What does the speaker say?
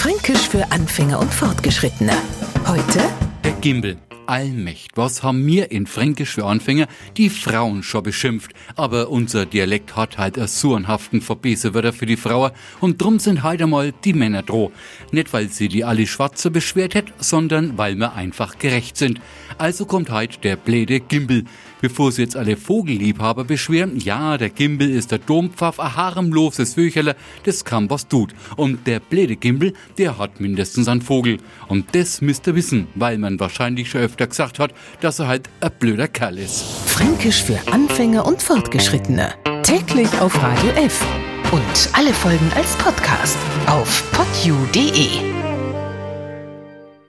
Fränkisch für Anfänger und Fortgeschrittene. Heute Der Gimbel. Allmächt, was haben wir in Fränkisch für Anfänger die Frauen schon beschimpft. Aber unser Dialekt hat halt einen surenhaften Verbesserwörter für die Frauen und drum sind heute mal die Männer droh. Nicht weil sie die alle Schwarze beschwert hätt, sondern weil wir einfach gerecht sind. Also kommt heute der bläde Gimbel. Bevor sie jetzt alle Vogelliebhaber beschweren, ja, der Gimbel ist der Dompfaff, ein harmloses Vöcherle, das kann was tut. Und der bläde Gimbel, der hat mindestens einen Vogel. Und das müsst ihr wissen, weil man wahrscheinlich schon öfter gesagt hat, dass er halt ein blöder Kerl ist. Fränkisch für Anfänger und Fortgeschrittene. Täglich auf Radio F. Und alle Folgen als Podcast auf podu.de.